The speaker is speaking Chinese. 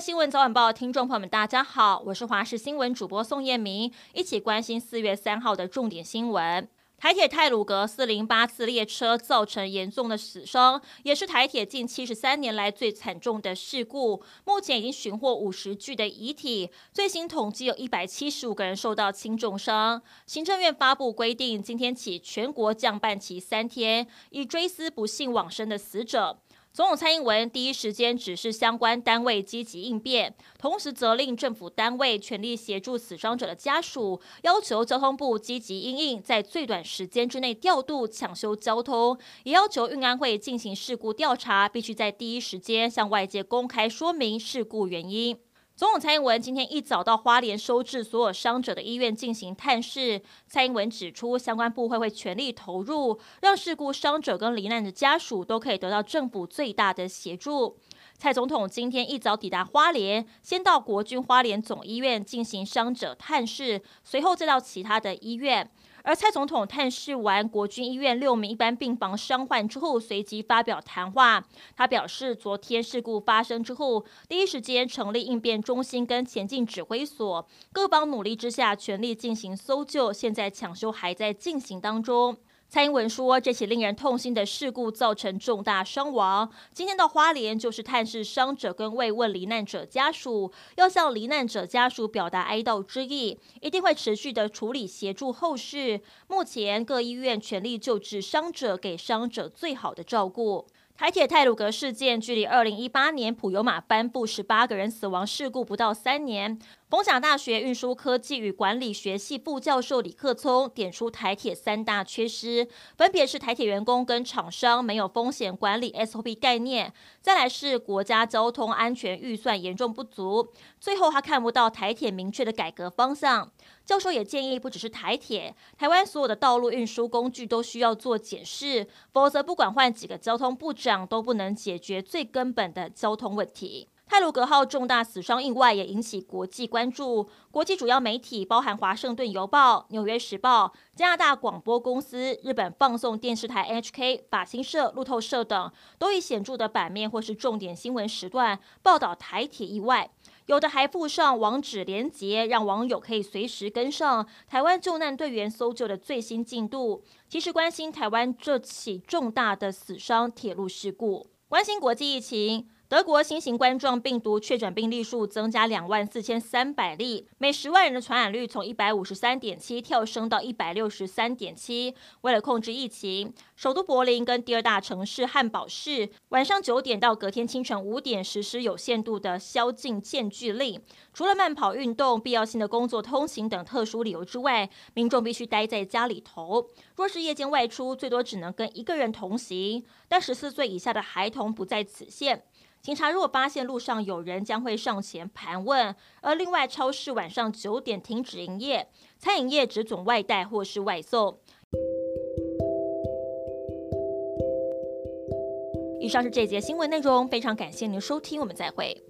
新闻早晚报，听众朋友们，大家好，我是华视新闻主播宋燕明，一起关心四月三号的重点新闻。台铁泰鲁阁四零八次列车造成严重的死伤，也是台铁近七十三年来最惨重的事故。目前已经寻获五十具的遗体，最新统计有一百七十五个人受到轻重伤。行政院发布规定，今天起全国降半旗三天，以追思不幸往生的死者。总统蔡英文第一时间指示相关单位积极应变，同时责令政府单位全力协助死伤者的家属，要求交通部积极应应，在最短时间之内调度抢修交通，也要求运安会进行事故调查，必须在第一时间向外界公开说明事故原因。总统蔡英文今天一早到花莲收治所有伤者的医院进行探视。蔡英文指出，相关部会会全力投入，让事故伤者跟罹难的家属都可以得到政府最大的协助。蔡总统今天一早抵达花莲，先到国军花莲总医院进行伤者探视，随后再到其他的医院。而蔡总统探视完国军医院六名一般病房伤患之后，随即发表谈话。他表示，昨天事故发生之后，第一时间成立应变中心跟前进指挥所，各方努力之下，全力进行搜救。现在抢修还在进行当中。蔡英文说，这起令人痛心的事故造成重大伤亡。今天到花莲就是探视伤者跟慰问罹难者家属，要向罹难者家属表达哀悼之意，一定会持续的处理协助后事。目前各医院全力救治伤者，给伤者最好的照顾。台铁泰鲁格事件距离二零一八年普悠玛颁布十八个人死亡事故不到三年。逢甲大学运输科技与管理学系副教授李克聪点出台铁三大缺失，分别是台铁员工跟厂商没有风险管理 SOP 概念，再来是国家交通安全预算严重不足，最后他看不到台铁明确的改革方向。教授也建议，不只是台铁，台湾所有的道路运输工具都需要做检视，否则不管换几个交通部长，都不能解决最根本的交通问题。泰鲁阁号重大死伤意外也引起国际关注，国际主要媒体包含《华盛顿邮报》、《纽约时报》、加拿大广播公司、日本放送电视台 HK、法新社、路透社等，都以显著的版面或是重点新闻时段报道台铁意外，有的还附上网址连结，让网友可以随时跟上台湾救难队员搜救的最新进度。其实关心台湾这起重大的死伤铁路事故，关心国际疫情。德国新型冠状病毒确诊病例数增加两万四千三百例，每十万人的传染率从一百五十三点七跳升到一百六十三点七。为了控制疫情，首都柏林跟第二大城市汉堡市晚上九点到隔天清晨五点实施有限度的宵禁间距令。除了慢跑运动、必要性的工作通行等特殊理由之外，民众必须待在家里头。若是夜间外出，最多只能跟一个人同行，但十四岁以下的孩童不在此限。警察若发现路上有人，将会上前盘问。而另外，超市晚上九点停止营业，餐饮业只准外带或是外送。以上是这节新闻内容，非常感谢您收听，我们再会。